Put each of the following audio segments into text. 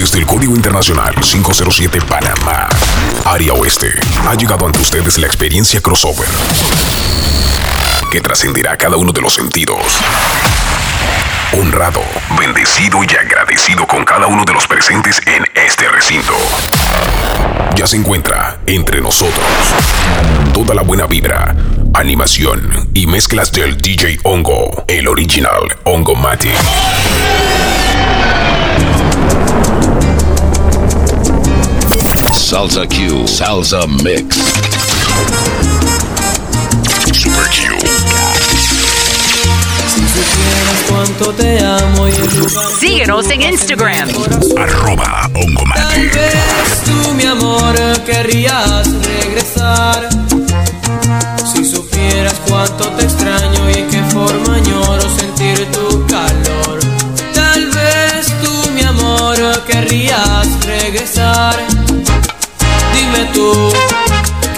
Desde el Código Internacional 507 Panamá, Área Oeste, ha llegado ante ustedes la experiencia crossover que trascenderá cada uno de los sentidos. Honrado, bendecido y agradecido con cada uno de los presentes en este recinto. Ya se encuentra entre nosotros toda la buena vibra, animación y mezclas del DJ Hongo, el original Hongo Matic. Salsa Q, Salsa Mix. Super Q. Si supieras cuánto te amo Síguenos en Instagram. Arroba Tal vez tú, mi amor, querrías regresar. Si supieras cuánto te extraño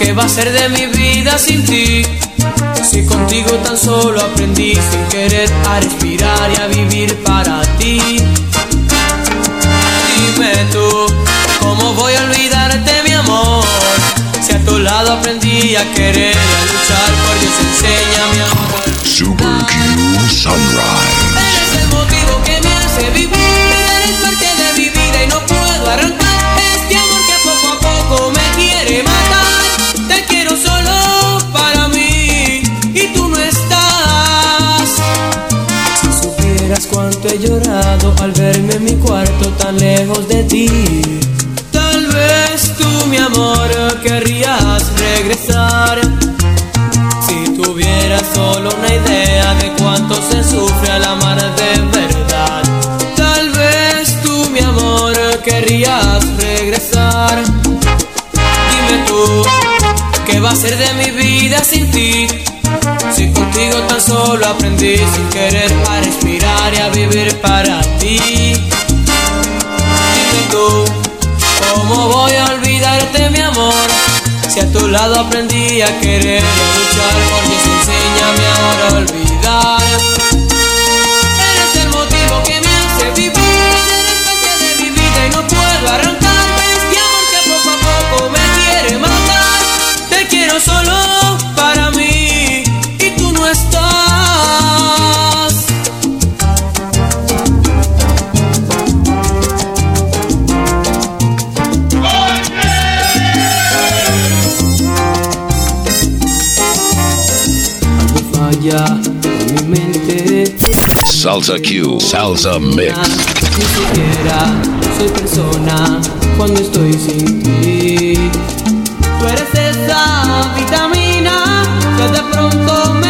¿qué va a ser de mi vida sin ti? Si contigo tan solo aprendí sin querer a respirar y a vivir para ti. Dime tú, ¿cómo voy a olvidarte, mi amor? Si a tu lado aprendí a querer y a luchar por Dios, enséñame a amor. Super Q Sunrise. Lado aprendí a querer a luchar por Dios, enséñame ahora a olvidar. Salsa Q, Salsa Mix. Ni siquiera soy persona cuando estoy sin ti. Tú eres esa vitamina que de pronto me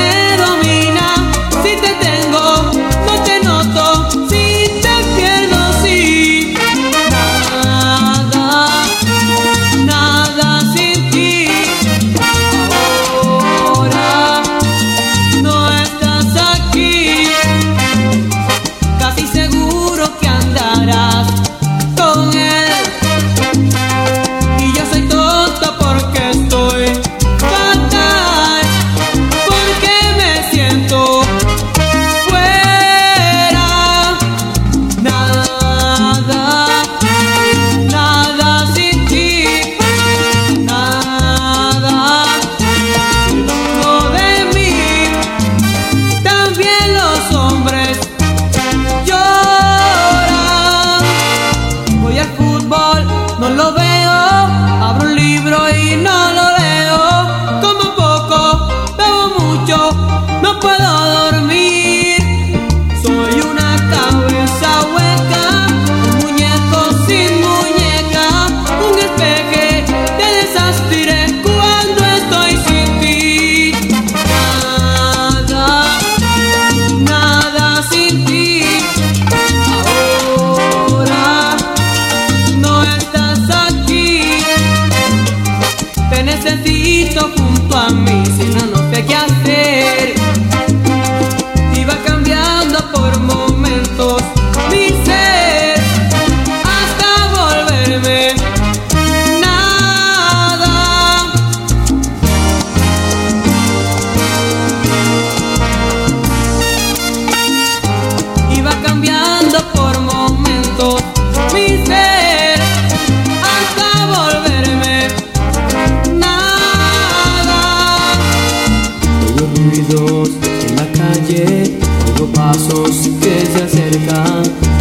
que se acerca,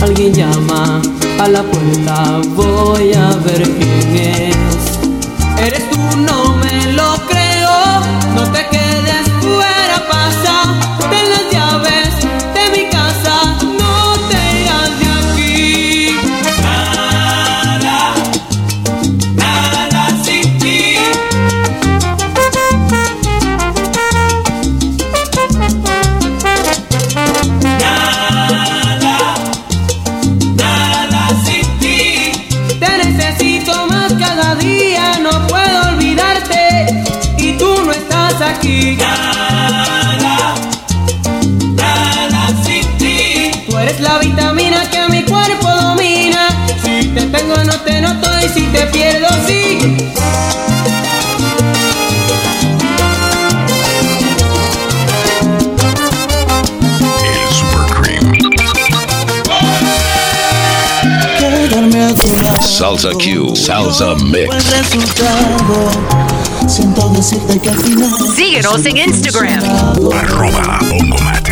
Alguien llama a la puerta, voy a ver quién es. La vitamina que mi cuerpo domina. Si te tengo, no te noto. Y si te pierdo, sí. El Super Cream. A. Salsa Q, Salsa Mix. Síguenos en Instagram. Arroba Bongomatic.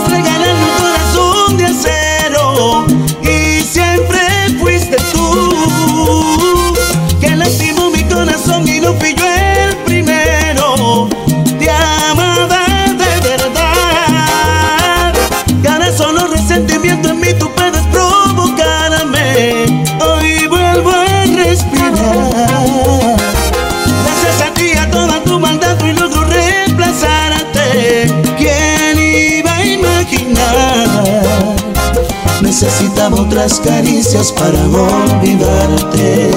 Necesitaba otras caricias para olvidarte.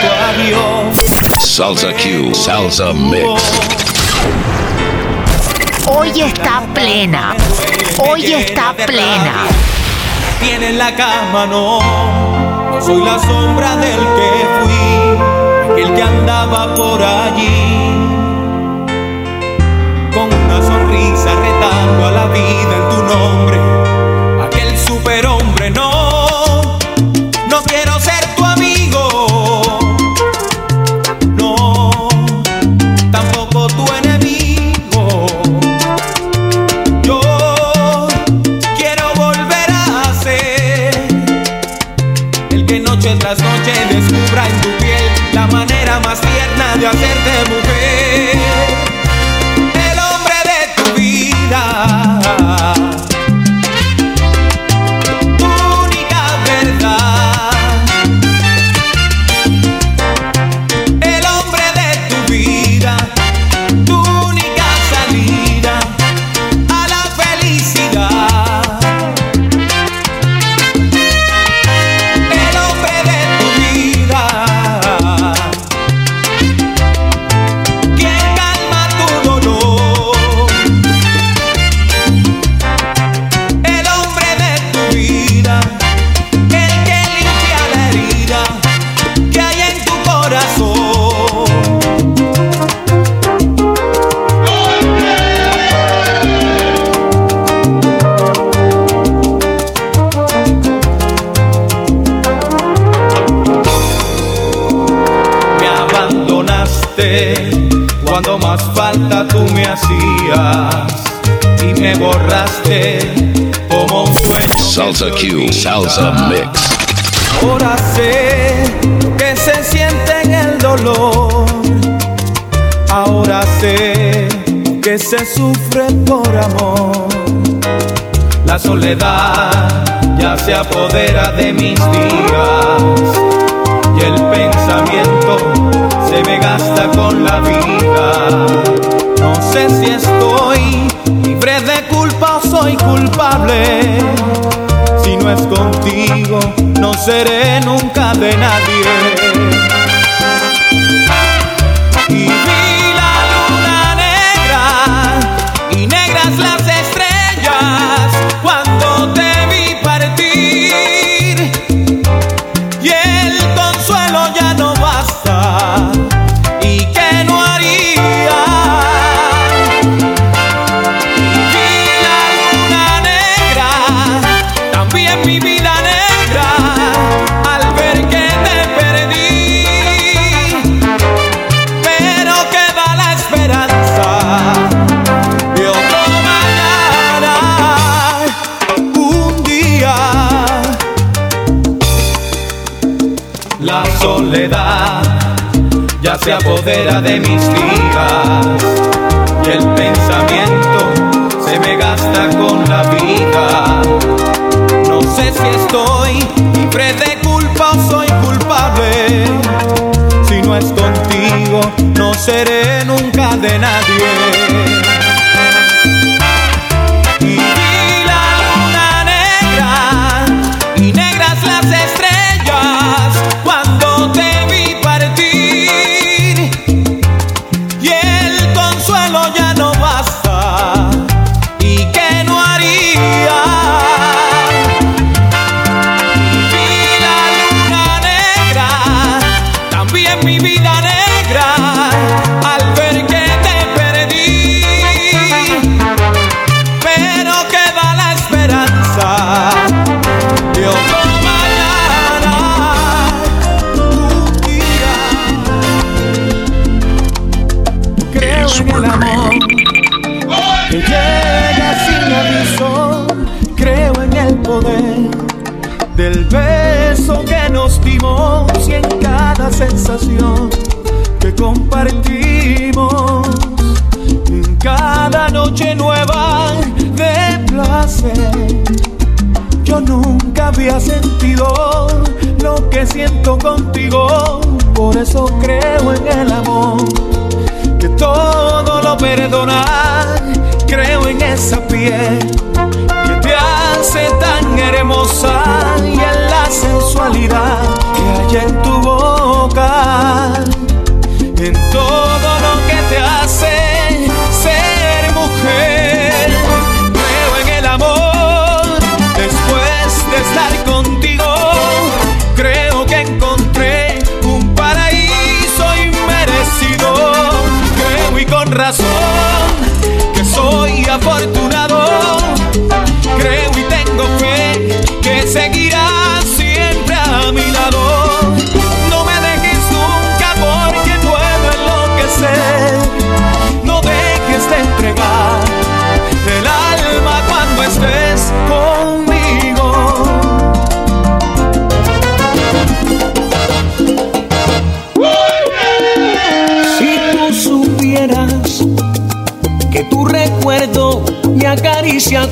Tu adiós. Salsa Q, Salsa Mix. Hoy está plena. Hoy está plena. Tiene en la cama, no. No soy la sombra del que fui, aquel que andaba por allí. Con una sonrisa retando a la vida en tu nombre. Salsa Q. Salsa Mix. Ahora sé que se siente en el dolor. Ahora sé que se sufre por amor. La soledad ya se apodera de mis días y el pensamiento se me gasta con la vida. No sé si estoy libre de culpa soy culpable. Si no es contigo, no seré nunca de nadie. Se apodera de mis días y el pensamiento se me gasta con la vida. No sé si estoy libre de culpa o soy culpable. Si no es contigo, no seré nunca de nadie. Yo nunca había sentido lo que siento contigo, por eso creo en el amor que todo lo perdona. Creo en esa piel que te hace tan hermosa y en la sensualidad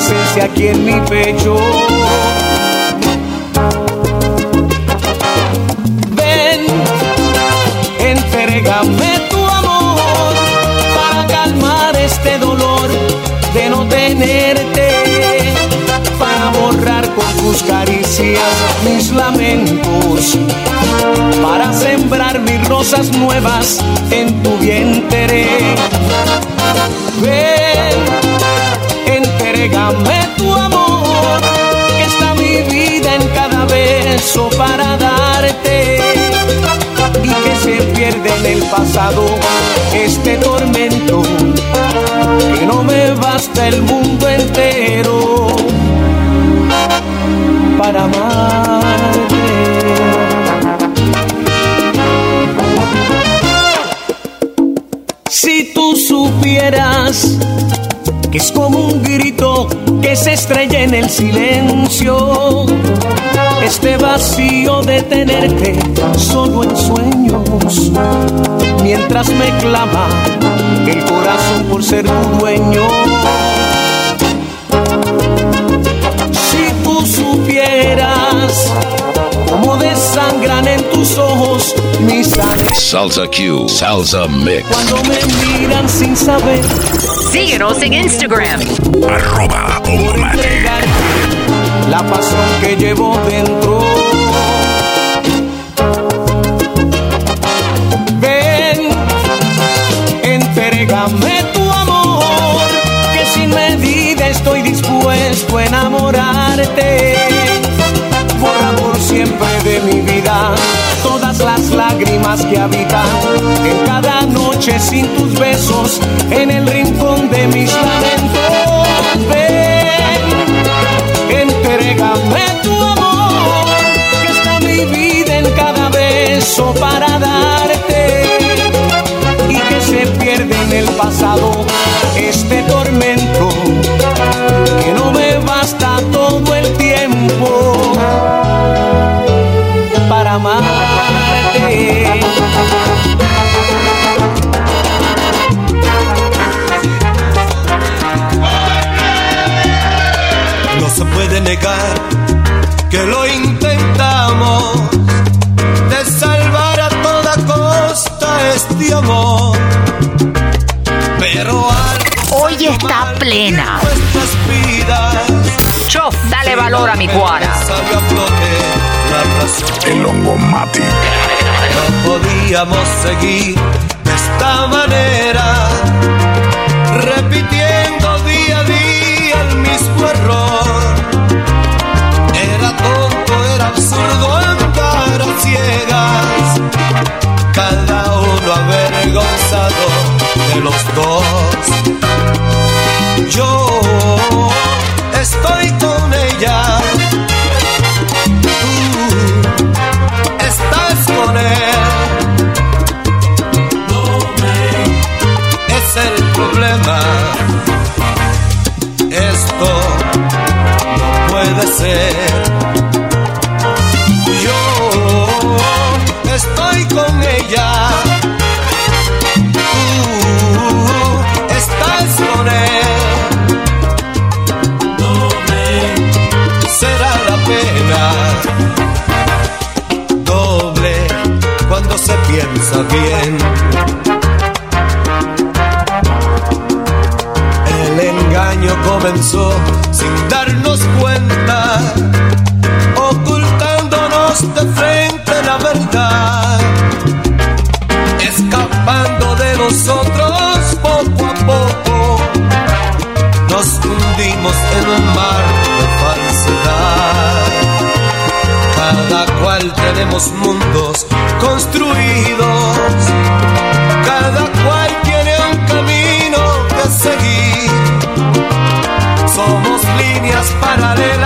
presencia aquí en mi pecho. Ven, entrégame tu amor para calmar este dolor de no tenerte, para borrar con tus caricias mis lamentos, para sembrar mis rosas nuevas en tu vientre. Entrégame tu amor, que está mi vida en cada beso para darte y que se pierde en el pasado este tormento que no me basta el mundo entero para amarte. En el silencio, este vacío de tenerte solo en sueños, mientras me clama el corazón por ser tu dueño. Si tú supieras cómo desangran en tus ojos mis Salsa Q, Salsa Mix. cuando me miran sin saber Síguenos en Instagram. Arroba la pasión que llevo dentro. Ven, entrégame tu amor, que sin medida estoy dispuesto a enamorarte. que habita en cada noche sin tus besos, en el rincón de mis lamentos. Ven, entrégame tu amor, que está mi vida en cada beso para dar Tijuana. El Longomatic. No podíamos seguir de esta manera, repitiendo día a día el mismo error. Era tonto, era absurdo andar a ciegas, cada uno avergonzado de los dos. Yo estoy con hacer. Cada cual tiene un camino que seguir. Somos líneas paralelas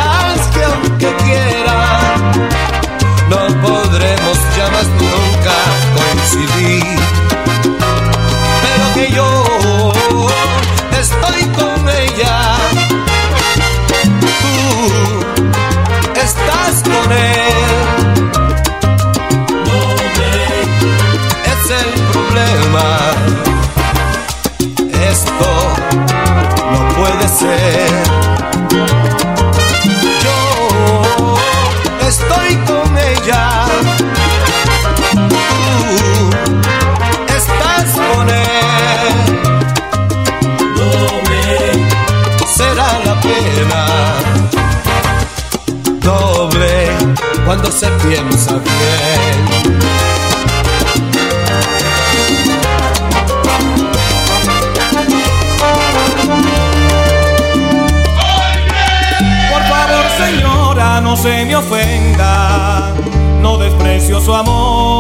se piensa bien. Por favor, señora, no se me ofenda, no desprecio su amor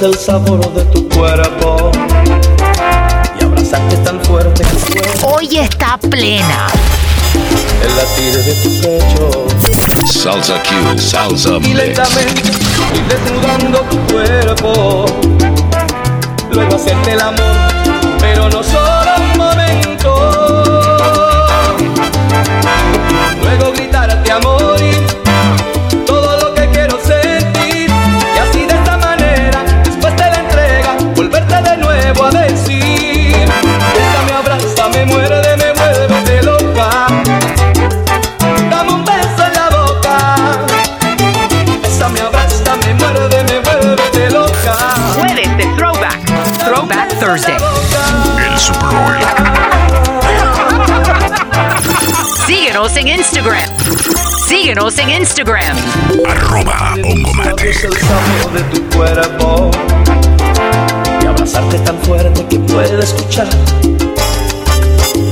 es el sabor de tu cuerpo y abrazarte tan fuerte que Hoy está plena. el latir de tu pecho Salsa Q, Salsa y Mix. lentamente ir desnudando tu cuerpo. Luego hacerte el amor, pero no solo Instagram. Síguenos en Instagram. Arroba Es Ongomatic. el sabor de tu cuerpo y abrazarte tan fuerte que pueda escuchar el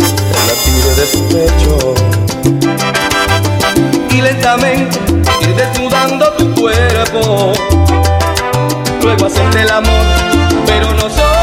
latir de tu pecho y lentamente ir desnudando tu cuerpo luego hacerte el amor pero no solo